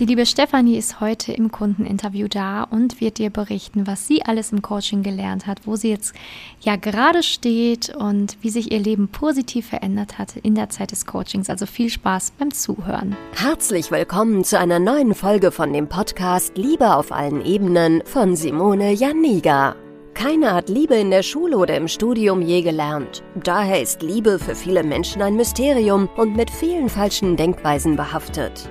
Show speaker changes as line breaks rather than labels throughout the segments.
Die liebe Stefanie ist heute im Kundeninterview da und wird dir berichten, was sie alles im Coaching gelernt hat, wo sie jetzt ja gerade steht und wie sich ihr Leben positiv verändert hat in der Zeit des Coachings. Also viel Spaß beim Zuhören.
Herzlich willkommen zu einer neuen Folge von dem Podcast Liebe auf allen Ebenen von Simone Janiga. Keiner hat Liebe in der Schule oder im Studium je gelernt. Daher ist Liebe für viele Menschen ein Mysterium und mit vielen falschen Denkweisen behaftet.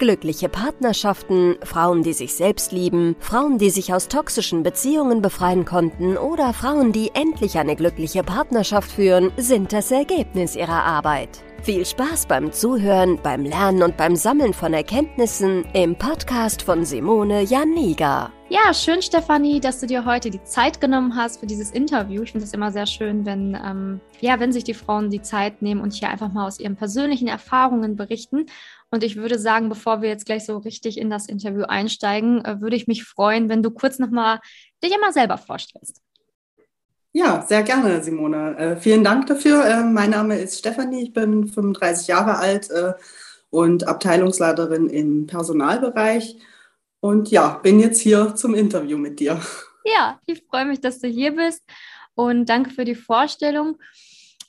Glückliche Partnerschaften, Frauen, die sich selbst lieben, Frauen, die sich aus toxischen Beziehungen befreien konnten oder Frauen, die endlich eine glückliche Partnerschaft führen, sind das Ergebnis ihrer Arbeit. Viel Spaß beim Zuhören, beim Lernen und beim Sammeln von Erkenntnissen im Podcast von Simone Janiga.
Ja, schön, Stefanie, dass du dir heute die Zeit genommen hast für dieses Interview. Ich finde es immer sehr schön, wenn, ähm, ja, wenn sich die Frauen die Zeit nehmen und hier einfach mal aus ihren persönlichen Erfahrungen berichten. Und ich würde sagen, bevor wir jetzt gleich so richtig in das Interview einsteigen, äh, würde ich mich freuen, wenn du kurz nochmal dich immer selber vorstellst.
Ja, sehr gerne, Simone. Äh, vielen Dank dafür. Äh, mein Name ist Stefanie, ich bin 35 Jahre alt äh, und Abteilungsleiterin im Personalbereich. Und ja, bin jetzt hier zum Interview mit dir.
Ja, ich freue mich, dass du hier bist und danke für die Vorstellung.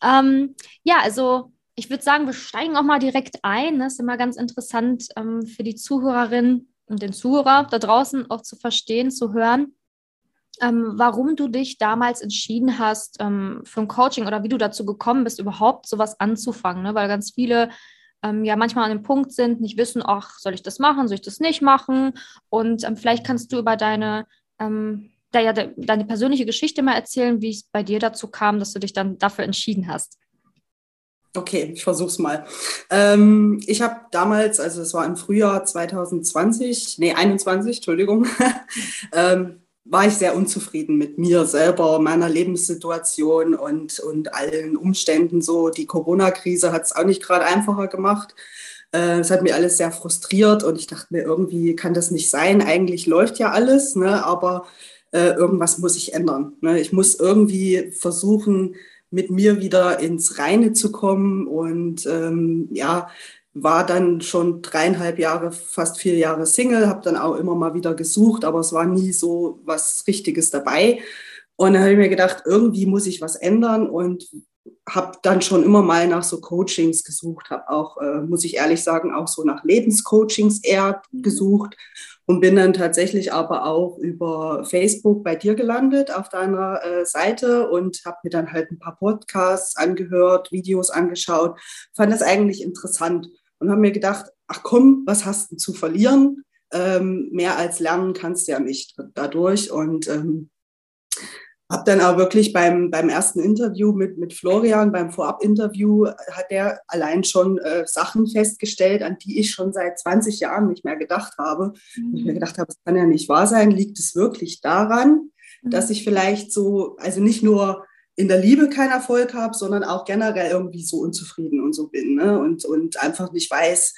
Ähm, ja, also ich würde sagen, wir steigen auch mal direkt ein. Das ist immer ganz interessant ähm, für die Zuhörerin und den Zuhörer da draußen auch zu verstehen, zu hören ähm, warum du dich damals entschieden hast ähm, für ein Coaching oder wie du dazu gekommen bist, überhaupt sowas anzufangen. Ne? Weil ganz viele ähm, ja manchmal an dem Punkt sind, nicht wissen, ach, soll ich das machen, soll ich das nicht machen? Und ähm, vielleicht kannst du über deine, ähm, ja, de, deine persönliche Geschichte mal erzählen, wie es bei dir dazu kam, dass du dich dann dafür entschieden hast.
Okay, ich versuch's mal. Ähm, ich habe damals, also es war im Frühjahr 2020, nee, 21, Entschuldigung, ähm, war ich sehr unzufrieden mit mir selber, meiner Lebenssituation und, und allen Umständen. So die Corona-Krise hat es auch nicht gerade einfacher gemacht. Äh, es hat mir alles sehr frustriert und ich dachte mir, irgendwie kann das nicht sein. Eigentlich läuft ja alles, ne? aber äh, irgendwas muss ich ändern. Ne? Ich muss irgendwie versuchen, mit mir wieder ins Reine zu kommen und ähm, ja, war dann schon dreieinhalb Jahre, fast vier Jahre Single, habe dann auch immer mal wieder gesucht, aber es war nie so was Richtiges dabei. Und dann habe ich mir gedacht, irgendwie muss ich was ändern und habe dann schon immer mal nach so Coachings gesucht, habe auch, äh, muss ich ehrlich sagen, auch so nach Lebenscoachings eher mhm. gesucht und bin dann tatsächlich aber auch über Facebook bei dir gelandet auf deiner äh, Seite und habe mir dann halt ein paar Podcasts angehört, Videos angeschaut, fand das eigentlich interessant und habe mir gedacht, ach komm, was hast du zu verlieren? Ähm, mehr als lernen kannst du ja nicht dadurch. Und ähm, habe dann auch wirklich beim, beim ersten Interview mit, mit Florian, beim Vorab-Interview, hat er allein schon äh, Sachen festgestellt, an die ich schon seit 20 Jahren nicht mehr gedacht habe. Mhm. Ich mir gedacht habe, das kann ja nicht wahr sein. Liegt es wirklich daran, mhm. dass ich vielleicht so, also nicht nur in der Liebe keinen Erfolg habe, sondern auch generell irgendwie so unzufrieden und so bin ne? und, und einfach nicht weiß,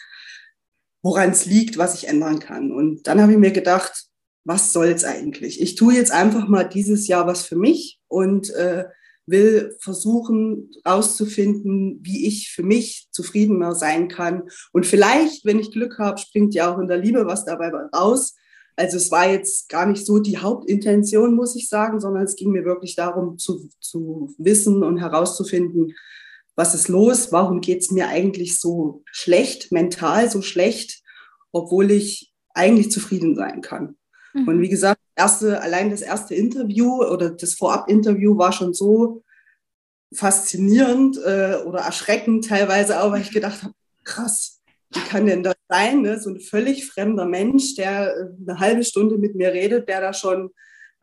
woran es liegt, was ich ändern kann. Und dann habe ich mir gedacht, was soll's eigentlich? Ich tue jetzt einfach mal dieses Jahr was für mich und äh, will versuchen rauszufinden, wie ich für mich zufriedener sein kann. Und vielleicht, wenn ich Glück habe, springt ja auch in der Liebe was dabei raus. Also es war jetzt gar nicht so die Hauptintention, muss ich sagen, sondern es ging mir wirklich darum zu, zu wissen und herauszufinden, was ist los, warum geht es mir eigentlich so schlecht, mental so schlecht, obwohl ich eigentlich zufrieden sein kann. Mhm. Und wie gesagt, erste, allein das erste Interview oder das Vorab-Interview war schon so faszinierend äh, oder erschreckend teilweise auch, weil ich gedacht habe, krass, wie kann denn das sein? Ne? So ein völlig fremder Mensch, der äh, eine halbe Stunde mit mir redet, der da schon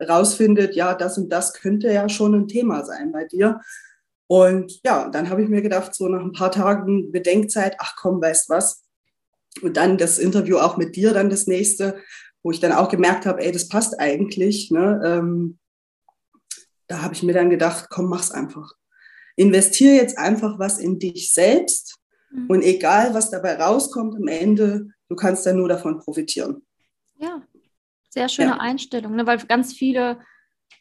rausfindet, ja, das und das könnte ja schon ein Thema sein bei dir. Und ja, dann habe ich mir gedacht, so nach ein paar Tagen Bedenkzeit, ach komm, weißt was. Und dann das Interview auch mit dir, dann das nächste, wo ich dann auch gemerkt habe, ey, das passt eigentlich. Ne? Ähm, da habe ich mir dann gedacht, komm, mach's einfach. investiere jetzt einfach was in dich selbst mhm. und egal, was dabei rauskommt am Ende, du kannst dann nur davon profitieren.
Ja, sehr schöne ja. Einstellung, ne? weil ganz viele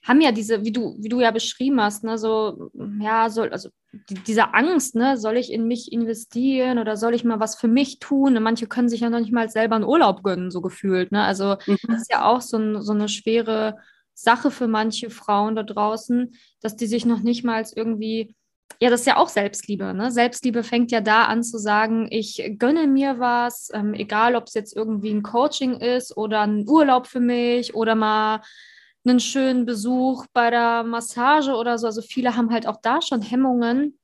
haben ja diese, wie du, wie du ja beschrieben hast, ne, so, ja, so, also die, diese Angst, ne, soll ich in mich investieren oder soll ich mal was für mich tun? Und manche können sich ja noch nicht mal selber einen Urlaub gönnen, so gefühlt. Ne? Also mhm. das ist ja auch so, ein, so eine schwere Sache für manche Frauen da draußen, dass die sich noch nicht mal irgendwie ja, das ist ja auch Selbstliebe. Ne? Selbstliebe fängt ja da an zu sagen, ich gönne mir was, ähm, egal ob es jetzt irgendwie ein Coaching ist oder ein Urlaub für mich oder mal einen schönen Besuch bei der Massage oder so. Also viele haben halt auch da schon Hemmungen,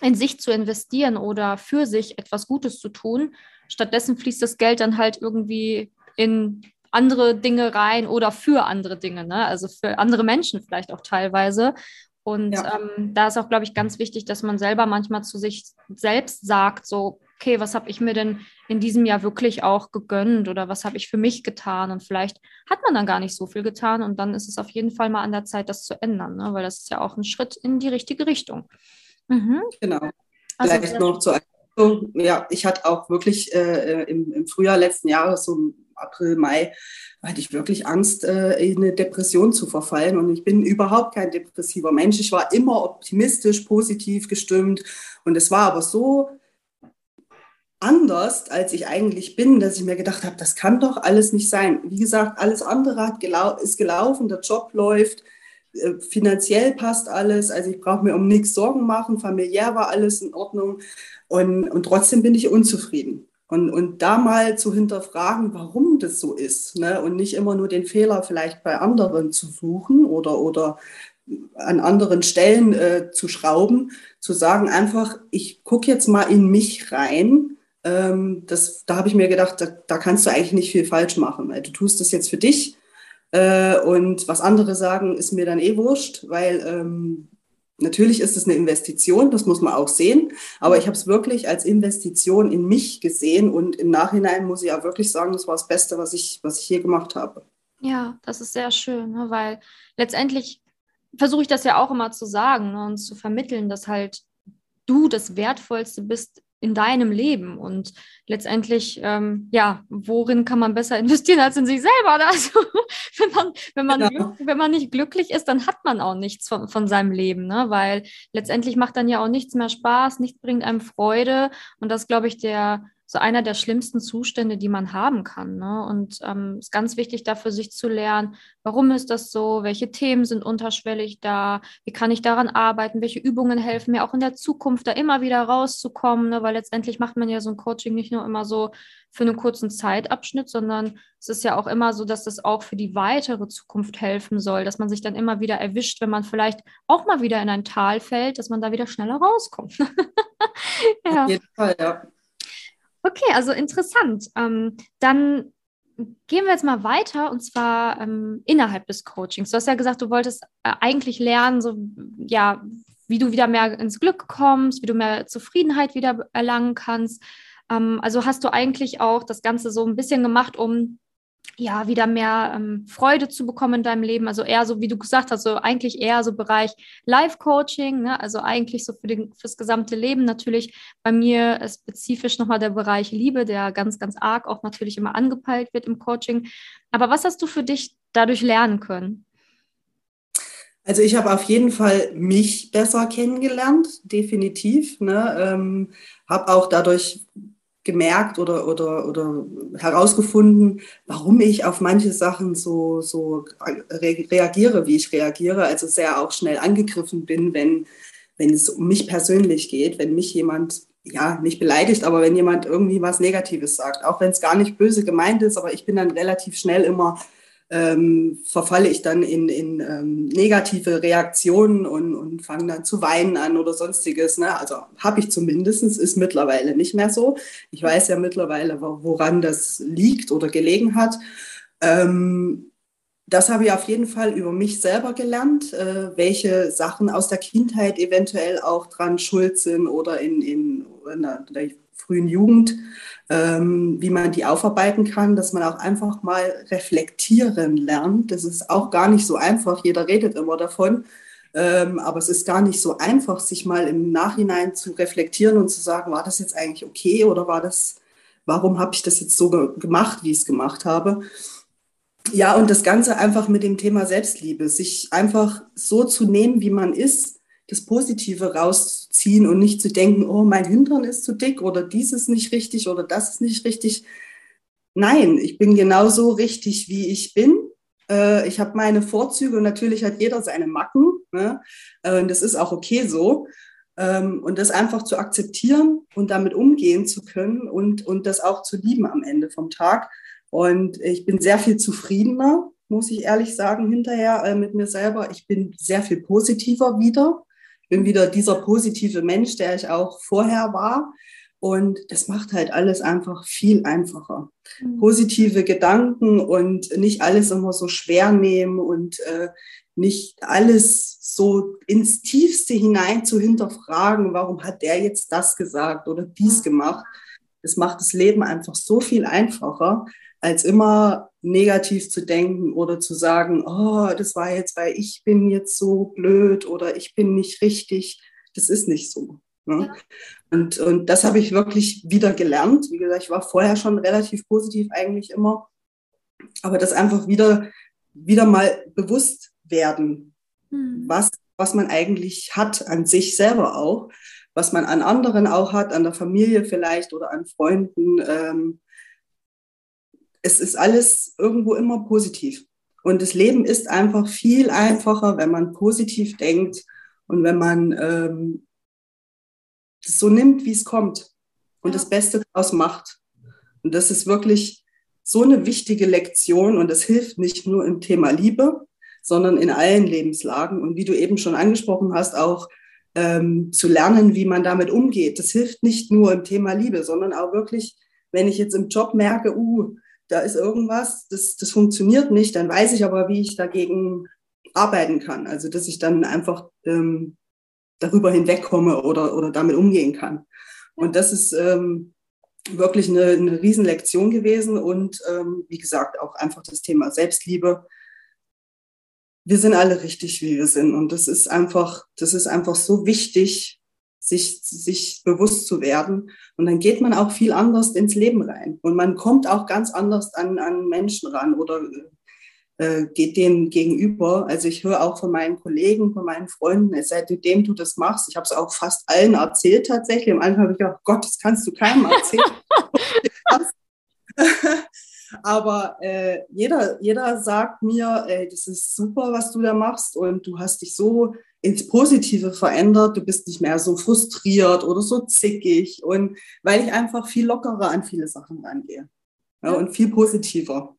in sich zu investieren oder für sich etwas Gutes zu tun. Stattdessen fließt das Geld dann halt irgendwie in andere Dinge rein oder für andere Dinge, ne? also für andere Menschen vielleicht auch teilweise. Und ja. ähm, da ist auch, glaube ich, ganz wichtig, dass man selber manchmal zu sich selbst sagt, so, okay, was habe ich mir denn in diesem Jahr wirklich auch gegönnt oder was habe ich für mich getan? Und vielleicht hat man dann gar nicht so viel getan und dann ist es auf jeden Fall mal an der Zeit, das zu ändern, ne? weil das ist ja auch ein Schritt in die richtige Richtung.
Mhm. Genau. Also, vielleicht noch zur Erklärung. Ja, ich hatte auch wirklich äh, im, im Frühjahr letzten Jahres, so im April, Mai, hatte ich wirklich Angst, äh, in eine Depression zu verfallen. Und ich bin überhaupt kein depressiver Mensch. Ich war immer optimistisch, positiv gestimmt. Und es war aber so anders, als ich eigentlich bin, dass ich mir gedacht habe, das kann doch alles nicht sein. Wie gesagt, alles andere hat gelau ist gelaufen, der Job läuft, äh, finanziell passt alles, also ich brauche mir um nichts Sorgen machen, familiär war alles in Ordnung und, und trotzdem bin ich unzufrieden. Und, und da mal zu hinterfragen, warum das so ist ne? und nicht immer nur den Fehler vielleicht bei anderen zu suchen oder, oder an anderen Stellen äh, zu schrauben, zu sagen einfach, ich gucke jetzt mal in mich rein ähm, das, da habe ich mir gedacht, da, da, kannst du eigentlich nicht viel falsch machen, weil du tust das jetzt für dich äh, und was andere sagen, ist mir dann eh wurscht, weil ähm, natürlich ist es eine Investition, das muss man auch sehen, aber ich habe es wirklich als Investition in mich gesehen und im Nachhinein muss ich ja wirklich sagen, das war das Beste, was ich, was ich je gemacht habe.
Ja, das ist sehr schön, ne? weil letztendlich versuche ich das ja auch immer zu sagen ne? und zu vermitteln, dass halt du das Wertvollste bist in deinem Leben. Und letztendlich, ähm, ja, worin kann man besser investieren als in sich selber? Also, wenn man, wenn man, genau. wenn man nicht glücklich ist, dann hat man auch nichts von, von seinem Leben, ne? weil letztendlich macht dann ja auch nichts mehr Spaß, nichts bringt einem Freude. Und das, glaube ich, der, so einer der schlimmsten Zustände, die man haben kann. Ne? Und es ähm, ist ganz wichtig, dafür sich zu lernen, warum ist das so, welche Themen sind unterschwellig da, wie kann ich daran arbeiten, welche Übungen helfen mir auch in der Zukunft da immer wieder rauszukommen, ne? weil letztendlich macht man ja so ein Coaching nicht nur immer so für einen kurzen Zeitabschnitt, sondern es ist ja auch immer so, dass das auch für die weitere Zukunft helfen soll, dass man sich dann immer wieder erwischt, wenn man vielleicht auch mal wieder in ein Tal fällt, dass man da wieder schneller rauskommt.
ja. Auf jeden Fall, ja.
Okay, also interessant. Ähm, dann gehen wir jetzt mal weiter und zwar ähm, innerhalb des Coachings. Du hast ja gesagt, du wolltest äh, eigentlich lernen, so ja, wie du wieder mehr ins Glück kommst, wie du mehr Zufriedenheit wieder erlangen kannst. Ähm, also hast du eigentlich auch das Ganze so ein bisschen gemacht, um ja, wieder mehr ähm, Freude zu bekommen in deinem Leben. Also eher so, wie du gesagt hast, so eigentlich eher so Bereich Life-Coaching, ne? also eigentlich so für fürs gesamte Leben. Natürlich bei mir ist spezifisch nochmal der Bereich Liebe, der ganz, ganz arg auch natürlich immer angepeilt wird im Coaching. Aber was hast du für dich dadurch lernen können?
Also ich habe auf jeden Fall mich besser kennengelernt, definitiv. Ne? Ähm, habe auch dadurch gemerkt oder, oder, oder herausgefunden, warum ich auf manche Sachen so, so reagiere, wie ich reagiere. Also sehr auch schnell angegriffen bin, wenn, wenn es um mich persönlich geht, wenn mich jemand, ja, nicht beleidigt, aber wenn jemand irgendwie was Negatives sagt, auch wenn es gar nicht böse gemeint ist, aber ich bin dann relativ schnell immer ähm, verfalle ich dann in, in ähm, negative Reaktionen und, und fange dann zu weinen an oder sonstiges. Ne? Also habe ich zumindest, ist mittlerweile nicht mehr so. Ich weiß ja mittlerweile, woran das liegt oder gelegen hat. Ähm, das habe ich auf jeden Fall über mich selber gelernt, äh, welche Sachen aus der Kindheit eventuell auch dran schuld sind oder in, in, in der, der frühen Jugend ähm, wie man die aufarbeiten kann, dass man auch einfach mal reflektieren lernt. Das ist auch gar nicht so einfach. Jeder redet immer davon. Ähm, aber es ist gar nicht so einfach, sich mal im Nachhinein zu reflektieren und zu sagen, war das jetzt eigentlich okay oder war das, warum habe ich das jetzt so gemacht, wie ich es gemacht habe? Ja, und das Ganze einfach mit dem Thema Selbstliebe, sich einfach so zu nehmen, wie man ist, das Positive rauszuziehen und nicht zu denken, oh, mein Hintern ist zu dick oder dies ist nicht richtig oder das ist nicht richtig. Nein, ich bin genauso richtig, wie ich bin. Äh, ich habe meine Vorzüge und natürlich hat jeder seine Macken. Ne? Äh, und das ist auch okay so. Ähm, und das einfach zu akzeptieren und damit umgehen zu können und, und das auch zu lieben am Ende vom Tag. Und ich bin sehr viel zufriedener, muss ich ehrlich sagen, hinterher äh, mit mir selber. Ich bin sehr viel positiver wieder bin wieder dieser positive Mensch, der ich auch vorher war. Und das macht halt alles einfach viel einfacher. Mhm. Positive Gedanken und nicht alles immer so schwer nehmen und äh, nicht alles so ins Tiefste hinein zu hinterfragen, warum hat der jetzt das gesagt oder dies mhm. gemacht. Das macht das Leben einfach so viel einfacher, als immer negativ zu denken oder zu sagen, oh, das war jetzt, weil ich bin jetzt so blöd oder ich bin nicht richtig. Das ist nicht so. Ne? Ja. Und, und das habe ich wirklich wieder gelernt. Wie gesagt, ich war vorher schon relativ positiv eigentlich immer. Aber das einfach wieder, wieder mal bewusst werden, mhm. was, was man eigentlich hat an sich selber auch, was man an anderen auch hat, an der Familie vielleicht oder an Freunden. Ähm, es ist alles irgendwo immer positiv. Und das Leben ist einfach viel einfacher, wenn man positiv denkt und wenn man ähm, das so nimmt, wie es kommt und das Beste daraus macht. Und das ist wirklich so eine wichtige Lektion und das hilft nicht nur im Thema Liebe, sondern in allen Lebenslagen. Und wie du eben schon angesprochen hast, auch ähm, zu lernen, wie man damit umgeht. Das hilft nicht nur im Thema Liebe, sondern auch wirklich, wenn ich jetzt im Job merke, uh, da ist irgendwas, das, das funktioniert nicht, dann weiß ich aber, wie ich dagegen arbeiten kann. Also, dass ich dann einfach ähm, darüber hinwegkomme oder, oder damit umgehen kann. Und das ist ähm, wirklich eine, eine Riesenlektion gewesen und ähm, wie gesagt, auch einfach das Thema Selbstliebe. Wir sind alle richtig, wie wir sind. Und das ist einfach, das ist einfach so wichtig, sich, sich bewusst zu werden. Und dann geht man auch viel anders ins Leben rein. Und man kommt auch ganz anders an, an Menschen ran oder äh, geht denen gegenüber. Also ich höre auch von meinen Kollegen, von meinen Freunden, seitdem du das machst, ich habe es auch fast allen erzählt tatsächlich. Am Anfang habe ich gedacht, Gott, das kannst du keinem erzählen. Aber äh, jeder, jeder sagt mir, ey, das ist super, was du da machst und du hast dich so ins Positive verändert. Du bist nicht mehr so frustriert oder so zickig und weil ich einfach viel lockerer an viele Sachen rangehe ja, und viel positiver.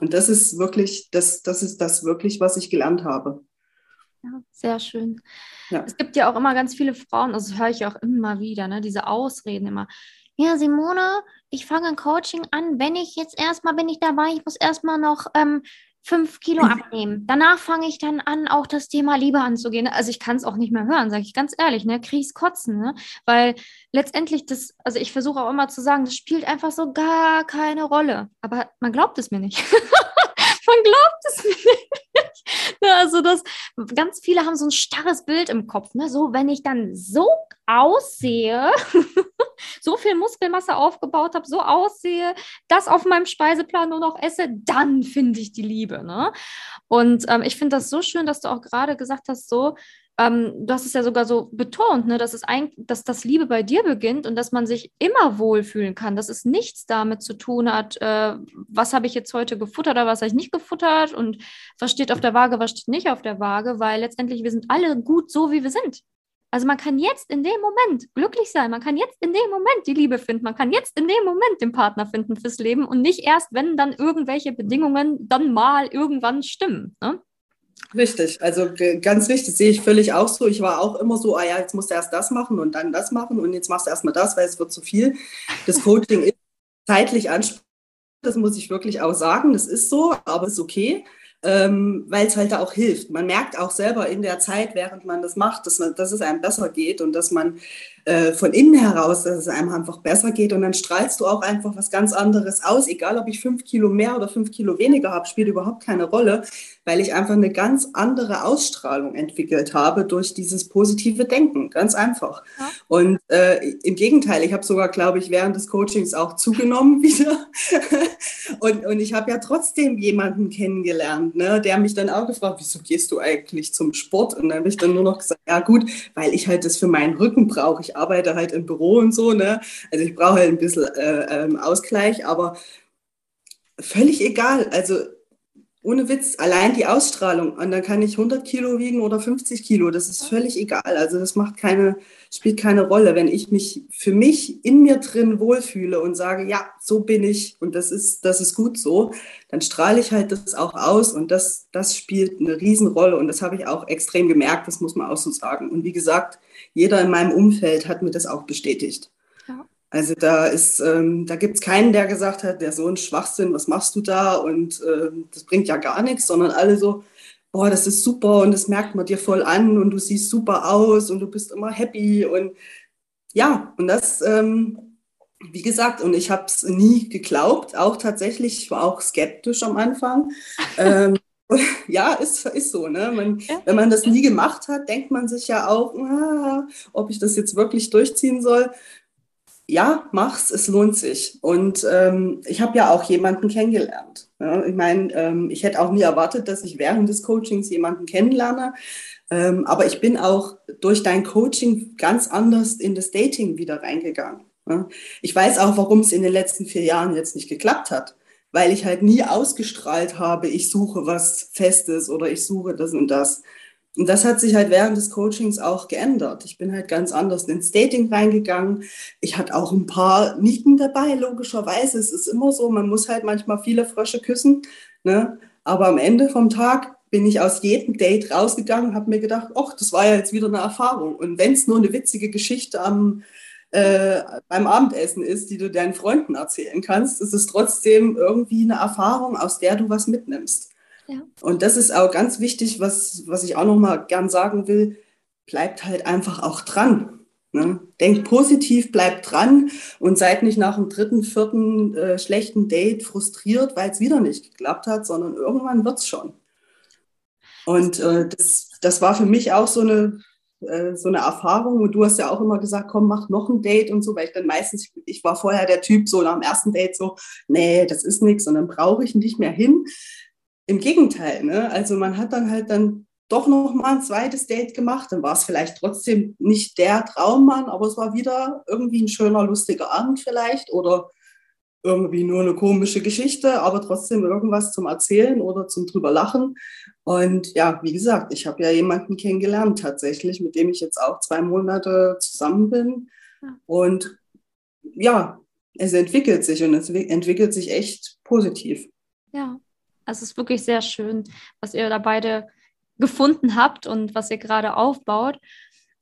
Und das ist wirklich, das, das ist das wirklich, was ich gelernt habe.
Ja, sehr schön. Ja. Es gibt ja auch immer ganz viele Frauen, also das höre ich auch immer wieder, ne, diese Ausreden immer. Ja, Simone, ich fange ein Coaching an. Wenn ich jetzt erstmal bin ich dabei, ich muss erstmal noch ähm, fünf Kilo abnehmen. Danach fange ich dann an, auch das Thema Liebe anzugehen. Also ich kann es auch nicht mehr hören, sage ich ganz ehrlich, ne? Krieg's kotzen, ne? Weil letztendlich das, also ich versuche auch immer zu sagen, das spielt einfach so gar keine Rolle. Aber man glaubt es mir nicht. man glaubt es mir nicht. ne, also das, ganz viele haben so ein starres Bild im Kopf, ne? So, wenn ich dann so aussehe, so viel Muskelmasse aufgebaut habe, so aussehe, das auf meinem Speiseplan nur noch esse, dann finde ich die Liebe. Ne? Und ähm, ich finde das so schön, dass du auch gerade gesagt hast, so, ähm, du hast es ja sogar so betont, ne, dass, es ein, dass das Liebe bei dir beginnt und dass man sich immer wohlfühlen kann, dass es nichts damit zu tun hat, äh, was habe ich jetzt heute gefuttert oder was habe ich nicht gefuttert und was steht auf der Waage, was steht nicht auf der Waage, weil letztendlich wir sind alle gut so, wie wir sind. Also man kann jetzt in dem Moment glücklich sein, man kann jetzt in dem Moment die Liebe finden, man kann jetzt in dem Moment den Partner finden fürs Leben und nicht erst, wenn dann irgendwelche Bedingungen dann mal irgendwann stimmen. Ne?
Richtig, also ganz richtig, sehe ich völlig auch so. Ich war auch immer so, ah ja, jetzt musst du erst das machen und dann das machen und jetzt machst du erstmal das, weil es wird zu viel. Das Coaching ist zeitlich anspruchsvoll, das muss ich wirklich auch sagen, das ist so, aber es ist okay ähm, weil es halt auch hilft. Man merkt auch selber in der Zeit, während man das macht, dass, man, dass es einem besser geht und dass man äh, von innen heraus, dass es einem einfach besser geht und dann strahlst du auch einfach was ganz anderes aus, egal ob ich fünf Kilo mehr oder fünf Kilo weniger habe, spielt überhaupt keine Rolle. Weil ich einfach eine ganz andere Ausstrahlung entwickelt habe durch dieses positive Denken. Ganz einfach. Ja. Und äh, im Gegenteil, ich habe sogar, glaube ich, während des Coachings auch zugenommen wieder. und, und ich habe ja trotzdem jemanden kennengelernt, ne, der mich dann auch gefragt, wieso gehst du eigentlich zum Sport? Und dann habe ich dann nur noch gesagt, ja gut, weil ich halt das für meinen Rücken brauche. Ich arbeite halt im Büro und so, ne? Also ich brauche halt ein bisschen äh, ähm, Ausgleich, aber völlig egal. Also ohne Witz, allein die Ausstrahlung. Und dann kann ich 100 Kilo wiegen oder 50 Kilo. Das ist völlig egal. Also das macht keine, spielt keine Rolle. Wenn ich mich für mich in mir drin wohlfühle und sage, ja, so bin ich und das ist, das ist gut so, dann strahle ich halt das auch aus und das, das spielt eine Riesenrolle. Und das habe ich auch extrem gemerkt. Das muss man auch so sagen. Und wie gesagt, jeder in meinem Umfeld hat mir das auch bestätigt. Also da ist, ähm, da gibt es keinen, der gesagt hat, der so ein Schwachsinn, was machst du da? Und äh, das bringt ja gar nichts, sondern alle so, boah, das ist super und das merkt man dir voll an und du siehst super aus und du bist immer happy und ja, und das, ähm, wie gesagt, und ich habe es nie geglaubt, auch tatsächlich, ich war auch skeptisch am Anfang. ähm, ja, ist, ist so. Ne? Man, ja. Wenn man das nie gemacht hat, denkt man sich ja auch, ah, ob ich das jetzt wirklich durchziehen soll ja, mach's, es lohnt sich. Und ähm, ich habe ja auch jemanden kennengelernt. Ja, ich meine, ähm, ich hätte auch nie erwartet, dass ich während des Coachings jemanden kennenlerne. Ähm, aber ich bin auch durch dein Coaching ganz anders in das Dating wieder reingegangen. Ja. Ich weiß auch, warum es in den letzten vier Jahren jetzt nicht geklappt hat. Weil ich halt nie ausgestrahlt habe, ich suche was Festes oder ich suche das und das. Und das hat sich halt während des Coachings auch geändert. Ich bin halt ganz anders ins Dating reingegangen. Ich hatte auch ein paar Nieten dabei, logischerweise. Es ist immer so, man muss halt manchmal viele Frösche küssen. Ne? Aber am Ende vom Tag bin ich aus jedem Date rausgegangen, habe mir gedacht, ach, das war ja jetzt wieder eine Erfahrung. Und wenn es nur eine witzige Geschichte am, äh, beim Abendessen ist, die du deinen Freunden erzählen kannst, ist es trotzdem irgendwie eine Erfahrung, aus der du was mitnimmst. Und das ist auch ganz wichtig, was, was ich auch noch mal gern sagen will, bleibt halt einfach auch dran. Ne? Denkt positiv, bleibt dran und seid nicht nach dem dritten, vierten äh, schlechten Date frustriert, weil es wieder nicht geklappt hat, sondern irgendwann wird es schon. Und äh, das, das war für mich auch so eine, äh, so eine Erfahrung. Und du hast ja auch immer gesagt, komm, mach noch ein Date und so, weil ich dann meistens, ich war vorher der Typ so nach dem ersten Date so, nee, das ist nichts und dann brauche ich nicht mehr hin. Im Gegenteil, ne? also man hat dann halt dann doch noch mal ein zweites Date gemacht. Dann war es vielleicht trotzdem nicht der Traummann, aber es war wieder irgendwie ein schöner, lustiger Abend vielleicht oder irgendwie nur eine komische Geschichte, aber trotzdem irgendwas zum Erzählen oder zum drüber lachen. Und ja, wie gesagt, ich habe ja jemanden kennengelernt tatsächlich, mit dem ich jetzt auch zwei Monate zusammen bin. Und ja, es entwickelt sich und es entwickelt sich echt positiv.
Ja, es ist wirklich sehr schön, was ihr da beide gefunden habt und was ihr gerade aufbaut.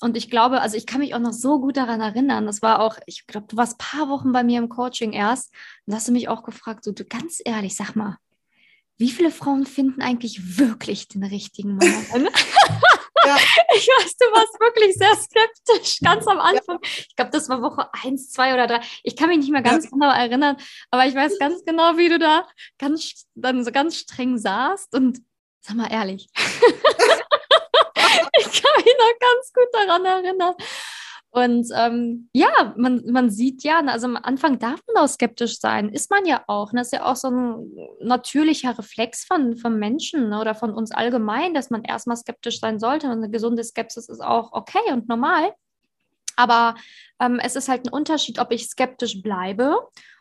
Und ich glaube, also ich kann mich auch noch so gut daran erinnern. Das war auch, ich glaube, du warst ein paar Wochen bei mir im Coaching erst und hast du mich auch gefragt, so du ganz ehrlich, sag mal, wie viele Frauen finden eigentlich wirklich den richtigen Mann? Ja. Ich weiß, du warst wirklich sehr skeptisch, ganz am Anfang. Ja. Ich glaube, das war Woche 1, 2 oder 3. Ich kann mich nicht mehr ganz ja. genau erinnern, aber ich weiß ganz genau, wie du da ganz, dann so ganz streng saßt und sag mal ehrlich. ich kann mich noch ganz gut daran erinnern. Und ähm, ja, man, man sieht ja, also am Anfang darf man auch skeptisch sein, ist man ja auch. Ne? Das ist ja auch so ein natürlicher Reflex von, von Menschen ne? oder von uns allgemein, dass man erstmal skeptisch sein sollte. Und eine gesunde Skepsis ist auch okay und normal. Aber ähm, es ist halt ein Unterschied, ob ich skeptisch bleibe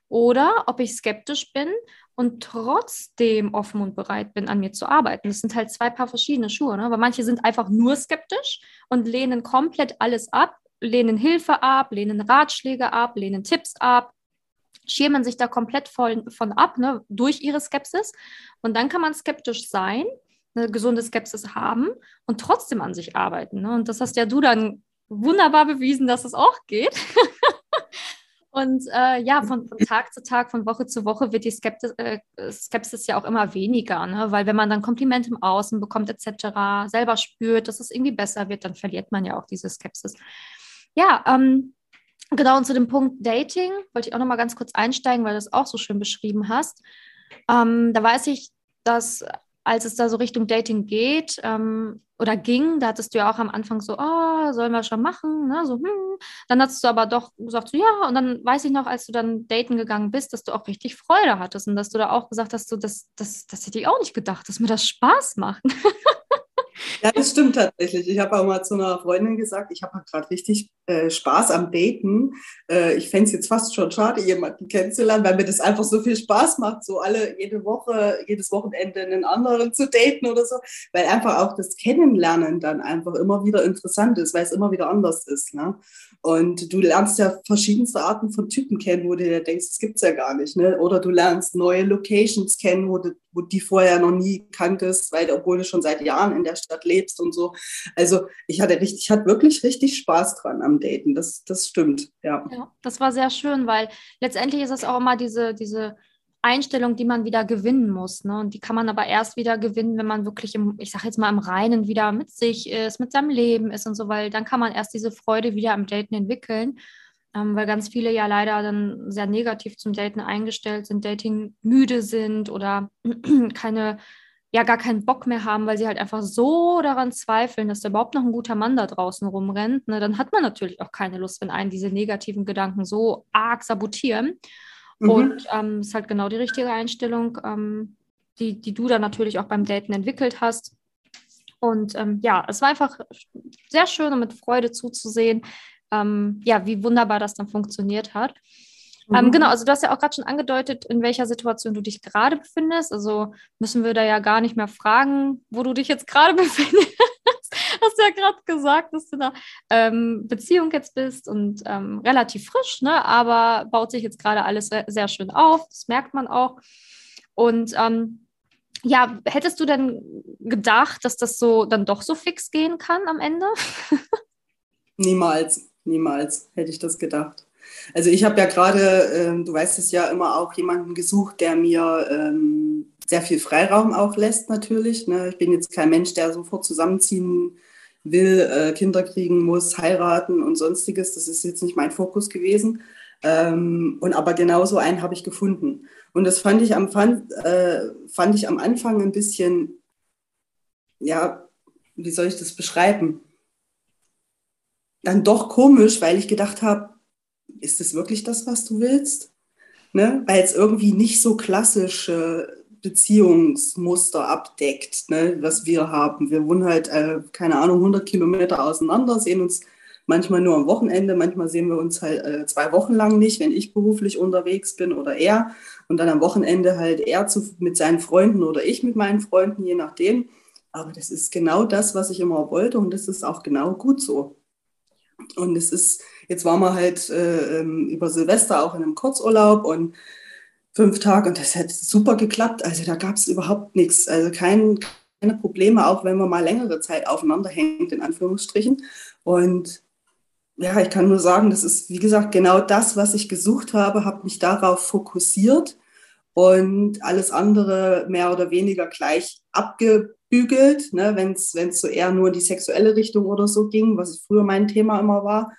oder ob ich skeptisch bin und trotzdem offen und bereit bin, an mir zu arbeiten. Das sind halt zwei paar verschiedene Schuhe. Ne? Weil manche sind einfach nur skeptisch und lehnen komplett alles ab lehnen Hilfe ab, lehnen Ratschläge ab, lehnen Tipps ab, schirmen sich da komplett von, von ab, ne, durch ihre Skepsis. Und dann kann man skeptisch sein, eine gesunde Skepsis haben und trotzdem an sich arbeiten. Ne? Und das hast ja du dann wunderbar bewiesen, dass es auch geht. und äh, ja, von, von, Tag zu Tag, von Woche zu Woche wird die Skeptis, äh, Skepsis ja auch immer weniger, ne? weil wenn man dann Komplimente im Außen bekommt etc., selber spürt, dass es irgendwie besser wird, dann verliert man ja auch diese Skepsis. Ja, ähm, genau, und zu dem Punkt Dating wollte ich auch noch mal ganz kurz einsteigen, weil du das auch so schön beschrieben hast. Ähm, da weiß ich, dass als es da so Richtung Dating geht ähm, oder ging, da hattest du ja auch am Anfang so, oh, sollen wir schon machen, ne? so, hm. Dann hattest du aber doch gesagt, so, ja, und dann weiß ich noch, als du dann daten gegangen bist, dass du auch richtig Freude hattest und dass du da auch gesagt hast, so, das, das, das hätte ich auch nicht gedacht, dass mir das Spaß macht.
Ja, das stimmt tatsächlich. Ich habe auch mal zu einer Freundin gesagt, ich habe halt gerade richtig äh, Spaß am Daten. Äh, ich fände es jetzt fast schon schade, jemanden kennenzulernen, weil mir das einfach so viel Spaß macht, so alle jede Woche, jedes Wochenende einen anderen zu daten oder so, weil einfach auch das Kennenlernen dann einfach immer wieder interessant ist, weil es immer wieder anders ist. Ne? Und du lernst ja verschiedenste Arten von Typen kennen, wo du dir denkst, das gibt es ja gar nicht. Ne? Oder du lernst neue Locations kennen, wo du, wo die vorher noch nie kanntest, weil obwohl du schon seit Jahren in der Stadt lebst und so. Also ich hatte richtig, ich hatte wirklich richtig Spaß dran am Daten. Das, das stimmt, ja.
ja. Das war sehr schön, weil letztendlich ist es auch immer diese, diese Einstellung, die man wieder gewinnen muss. Ne? Und die kann man aber erst wieder gewinnen, wenn man wirklich im, ich sage jetzt mal, im Reinen wieder mit sich ist, mit seinem Leben ist und so, weil dann kann man erst diese Freude wieder am Daten entwickeln. Ähm, weil ganz viele ja leider dann sehr negativ zum Daten eingestellt sind, Dating müde sind oder keine, ja gar keinen Bock mehr haben, weil sie halt einfach so daran zweifeln, dass da überhaupt noch ein guter Mann da draußen rumrennt. Ne? Dann hat man natürlich auch keine Lust, wenn einen diese negativen Gedanken so arg sabotieren. Mhm. Und ähm, ist halt genau die richtige Einstellung, ähm, die, die du dann natürlich auch beim Daten entwickelt hast. Und ähm, ja, es war einfach sehr schön und mit Freude zuzusehen, ähm, ja, wie wunderbar das dann funktioniert hat. Ähm, mhm. genau, also du hast ja auch gerade schon angedeutet, in welcher Situation du dich gerade befindest. Also müssen wir da ja gar nicht mehr fragen, wo du dich jetzt gerade befindest hast ja gerade gesagt, dass du in einer ähm, Beziehung jetzt bist und ähm, relativ frisch, ne? aber baut sich jetzt gerade alles sehr, sehr, schön auf. Das merkt man auch. Und ähm, ja, hättest du denn gedacht, dass das so dann doch so fix gehen kann am Ende?
niemals, niemals hätte ich das gedacht. Also ich habe ja gerade, äh, du weißt es ja, immer auch jemanden gesucht, der mir ähm, sehr viel Freiraum auch lässt natürlich. Ne? Ich bin jetzt kein Mensch, der sofort zusammenziehen will, äh, Kinder kriegen muss, heiraten und sonstiges. Das ist jetzt nicht mein Fokus gewesen. Ähm, und aber genauso einen habe ich gefunden. Und das fand ich am, fand, äh, fand ich am Anfang ein bisschen, ja, wie soll ich das beschreiben? Dann doch komisch, weil ich gedacht habe, ist das wirklich das, was du willst? Ne? Weil es irgendwie nicht so klassische Beziehungsmuster abdeckt, ne, was wir haben. Wir wohnen halt, äh, keine Ahnung, 100 Kilometer auseinander, sehen uns manchmal nur am Wochenende, manchmal sehen wir uns halt äh, zwei Wochen lang nicht, wenn ich beruflich unterwegs bin oder er. Und dann am Wochenende halt er zu, mit seinen Freunden oder ich mit meinen Freunden, je nachdem. Aber das ist genau das, was ich immer wollte und das ist auch genau gut so. Und es ist, jetzt waren wir halt äh, ähm, über Silvester auch in einem Kurzurlaub und fünf Tage und das hat super geklappt. Also da gab es überhaupt nichts, also kein, keine Probleme, auch wenn man mal längere Zeit aufeinander hängt, in Anführungsstrichen. Und ja, ich kann nur sagen, das ist, wie gesagt, genau das, was ich gesucht habe, habe mich darauf fokussiert und alles andere mehr oder weniger gleich abgebügelt, ne, wenn es so eher nur in die sexuelle Richtung oder so ging, was früher mein Thema immer war.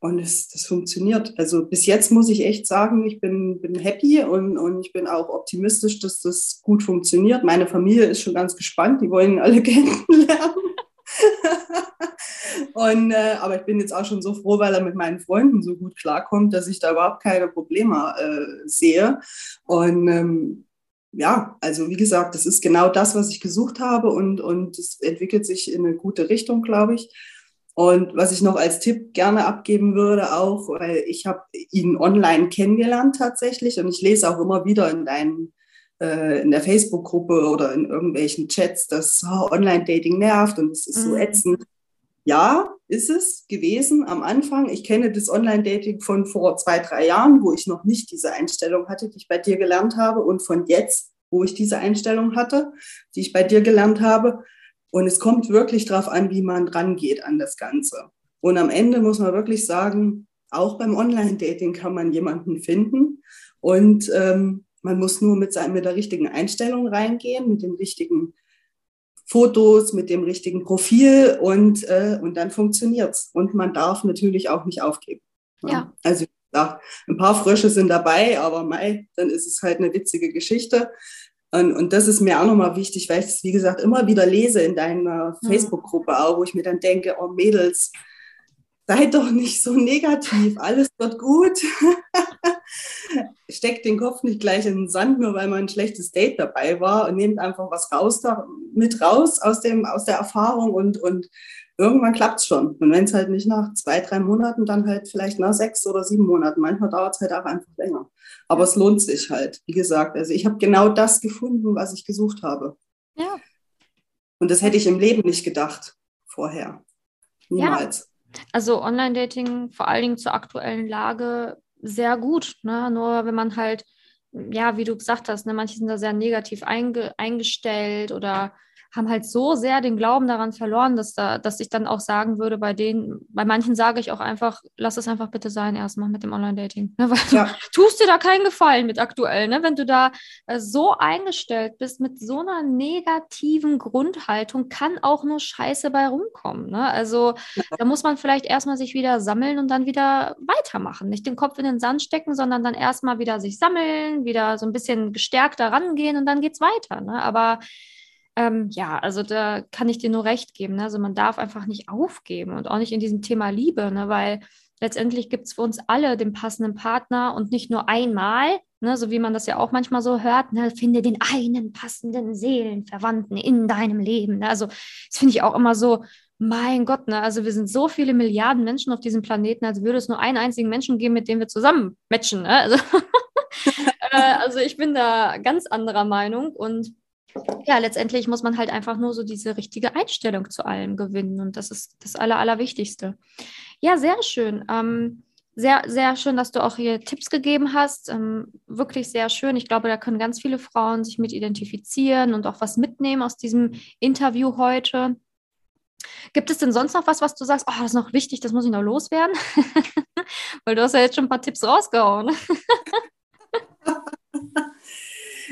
Und es, das funktioniert. Also bis jetzt muss ich echt sagen, ich bin, bin happy und, und ich bin auch optimistisch, dass das gut funktioniert. Meine Familie ist schon ganz gespannt, die wollen alle kennenlernen. und, äh, aber ich bin jetzt auch schon so froh, weil er mit meinen Freunden so gut klarkommt, dass ich da überhaupt keine Probleme äh, sehe. Und ähm, ja, also wie gesagt, das ist genau das, was ich gesucht habe und, und es entwickelt sich in eine gute Richtung, glaube ich. Und was ich noch als Tipp gerne abgeben würde, auch, weil ich habe ihn online kennengelernt tatsächlich und ich lese auch immer wieder in deinen äh, in der Facebook-Gruppe oder in irgendwelchen Chats, dass oh, Online-Dating nervt und es ist mhm. so ätzend. Ja, ist es gewesen am Anfang. Ich kenne das Online-Dating von vor zwei, drei Jahren, wo ich noch nicht diese Einstellung hatte, die ich bei dir gelernt habe, und von jetzt, wo ich diese Einstellung hatte, die ich bei dir gelernt habe. Und es kommt wirklich darauf an, wie man rangeht an das Ganze. Und am Ende muss man wirklich sagen, auch beim Online-Dating kann man jemanden finden. Und ähm, man muss nur mit, mit der richtigen Einstellung reingehen, mit den richtigen Fotos, mit dem richtigen Profil und, äh, und dann funktioniert's. Und man darf natürlich auch nicht aufgeben.
Ja.
Also ja, ein paar Frösche sind dabei, aber mei, dann ist es halt eine witzige Geschichte Und, und das ist mir auch nochmal wichtig, weil ich es, wie gesagt, immer wieder lese in deiner mhm. Facebook-Gruppe auch, wo ich mir dann denke, oh Mädels, seid doch nicht so negativ, alles wird gut. Steckt den Kopf nicht gleich in den Sand, nur weil man ein schlechtes Date dabei war und nehmt einfach was raus da, mit raus aus, dem, aus der Erfahrung und, und irgendwann klappt es schon. Und wenn es halt nicht nach zwei, drei Monaten, dann halt vielleicht nach sechs oder sieben Monaten. Manchmal dauert es halt auch einfach länger. Aber es lohnt sich halt, wie gesagt. Also ich habe genau das gefunden, was ich gesucht habe. Ja. Und das hätte ich im Leben nicht gedacht vorher. Niemals.
Ja. Also Online-Dating vor allen Dingen zur aktuellen Lage sehr gut. Ne? Nur wenn man halt, ja, wie du gesagt hast, ne, manche sind da sehr negativ einge eingestellt oder haben halt so sehr den Glauben daran verloren, dass da, dass ich dann auch sagen würde, bei denen, bei manchen sage ich auch einfach, lass es einfach bitte sein, erstmal mit dem Online-Dating. Ne? Weil ja. du tust dir da keinen Gefallen mit aktuell, ne? Wenn du da äh, so eingestellt bist mit so einer negativen Grundhaltung, kann auch nur Scheiße bei rumkommen. Ne? Also ja. da muss man vielleicht erstmal sich wieder sammeln und dann wieder weitermachen. Nicht den Kopf in den Sand stecken, sondern dann erstmal wieder sich sammeln, wieder so ein bisschen gestärkter rangehen und dann geht's weiter. Ne? Aber ähm, ja, also da kann ich dir nur recht geben. Ne? Also man darf einfach nicht aufgeben und auch nicht in diesem Thema Liebe, ne? weil letztendlich gibt es für uns alle den passenden Partner und nicht nur einmal, ne? so wie man das ja auch manchmal so hört, ne? finde den einen passenden Seelenverwandten in deinem Leben. Ne? Also das finde ich auch immer so, mein Gott, ne? also wir sind so viele Milliarden Menschen auf diesem Planeten, als würde es nur einen einzigen Menschen geben, mit dem wir zusammen matchen. Ne? Also, äh, also ich bin da ganz anderer Meinung und ja, letztendlich muss man halt einfach nur so diese richtige Einstellung zu allem gewinnen. Und das ist das Aller, Allerwichtigste. Ja, sehr schön. Ähm, sehr, sehr schön, dass du auch hier Tipps gegeben hast. Ähm, wirklich sehr schön. Ich glaube, da können ganz viele Frauen sich mit identifizieren und auch was mitnehmen aus diesem Interview heute. Gibt es denn sonst noch was, was du sagst, oh, das ist noch wichtig, das muss ich noch loswerden? Weil du hast ja jetzt schon ein paar Tipps rausgehauen.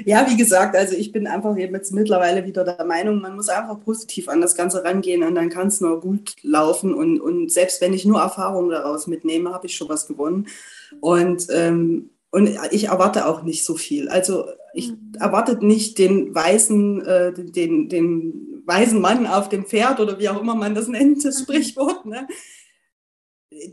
Ja, wie gesagt, also ich bin einfach jetzt mittlerweile wieder der Meinung, man muss einfach positiv an das Ganze rangehen und dann kann es nur gut laufen. Und, und selbst wenn ich nur Erfahrungen daraus mitnehme, habe ich schon was gewonnen. Und, ähm, und ich erwarte auch nicht so viel. Also ich mhm. erwarte nicht den weißen, äh, den, den weisen Mann auf dem Pferd oder wie auch immer man das nennt, das mhm. Sprichwort. Ne?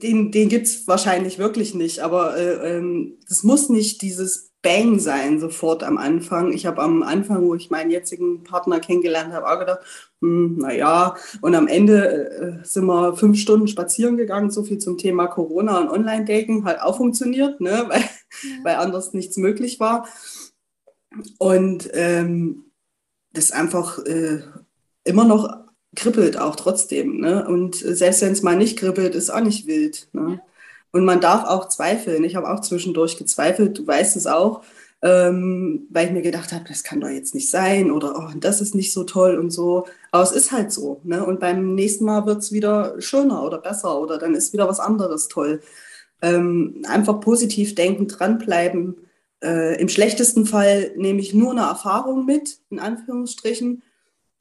Den, den gibt es wahrscheinlich wirklich nicht, aber äh, ähm, das muss nicht dieses Bang sein, sofort am Anfang. Ich habe am Anfang, wo ich meinen jetzigen Partner kennengelernt habe, auch gedacht, hm, naja, und am Ende äh, sind wir fünf Stunden spazieren gegangen, so viel zum Thema Corona und Online-Dating, hat auch funktioniert, ne? weil, ja. weil anders nichts möglich war. Und ähm, das einfach äh, immer noch kribbelt auch trotzdem. Ne? Und selbst wenn es mal nicht kribbelt, ist auch nicht wild. Ne? Ja. Und man darf auch zweifeln. Ich habe auch zwischendurch gezweifelt, du weißt es auch, ähm, weil ich mir gedacht habe, das kann doch jetzt nicht sein oder oh, das ist nicht so toll und so. Aber es ist halt so. Ne? Und beim nächsten Mal wird es wieder schöner oder besser oder dann ist wieder was anderes toll. Ähm, einfach positiv denken, dranbleiben. Äh, Im schlechtesten Fall nehme ich nur eine Erfahrung mit, in Anführungsstrichen.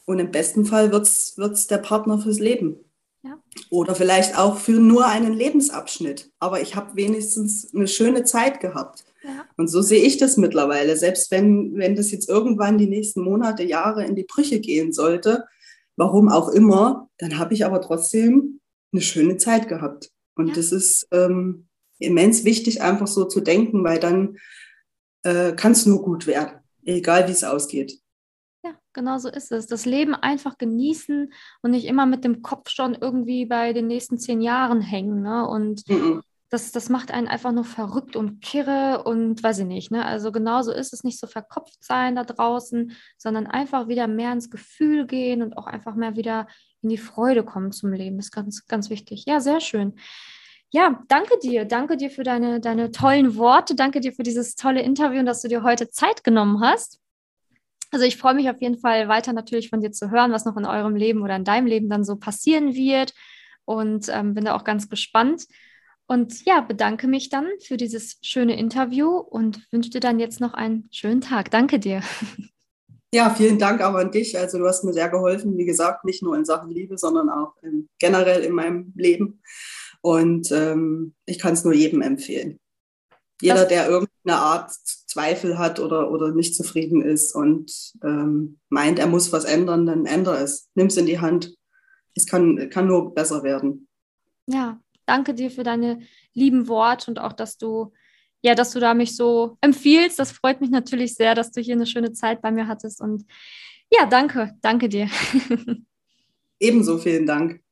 Und im besten Fall wird es der Partner fürs Leben. Ja. Oder vielleicht auch für nur einen Lebensabschnitt. Aber ich habe wenigstens eine schöne Zeit gehabt. Ja. Und so sehe ich das mittlerweile. Selbst wenn, wenn das jetzt irgendwann die nächsten Monate, Jahre in die Brüche gehen sollte, warum auch immer, dann habe ich aber trotzdem eine schöne Zeit gehabt. Und ja. das ist ähm, immens wichtig, einfach so zu denken, weil dann äh, kann es nur gut werden, egal wie es ausgeht.
Genau so ist es. Das Leben einfach genießen und nicht immer mit dem Kopf schon irgendwie bei den nächsten zehn Jahren hängen. Ne? Und mhm. das, das macht einen einfach nur verrückt und kirre und weiß ich nicht. Ne? Also genauso ist es nicht so verkopft sein da draußen, sondern einfach wieder mehr ins Gefühl gehen und auch einfach mehr wieder in die Freude kommen zum Leben. Das ist ganz, ganz wichtig. Ja, sehr schön. Ja, danke dir. Danke dir für deine, deine tollen Worte. Danke dir für dieses tolle Interview und dass du dir heute Zeit genommen hast. Also ich freue mich auf jeden Fall weiter natürlich von dir zu hören, was noch in eurem Leben oder in deinem Leben dann so passieren wird und ähm, bin da auch ganz gespannt. Und ja, bedanke mich dann für dieses schöne Interview und wünsche dir dann jetzt noch einen schönen Tag. Danke dir.
Ja, vielen Dank auch an dich. Also du hast mir sehr geholfen, wie gesagt, nicht nur in Sachen Liebe, sondern auch in, generell in meinem Leben. Und ähm, ich kann es nur jedem empfehlen. Jeder, das der irgendeine Art Zweifel hat oder, oder nicht zufrieden ist und ähm, meint, er muss was ändern, dann ändere es. Nimm es in die Hand. Es kann, kann nur besser werden.
Ja, danke dir für deine lieben Worte und auch, dass du, ja, dass du da mich so empfiehlst. Das freut mich natürlich sehr, dass du hier eine schöne Zeit bei mir hattest. Und ja, danke, danke dir.
Ebenso vielen Dank,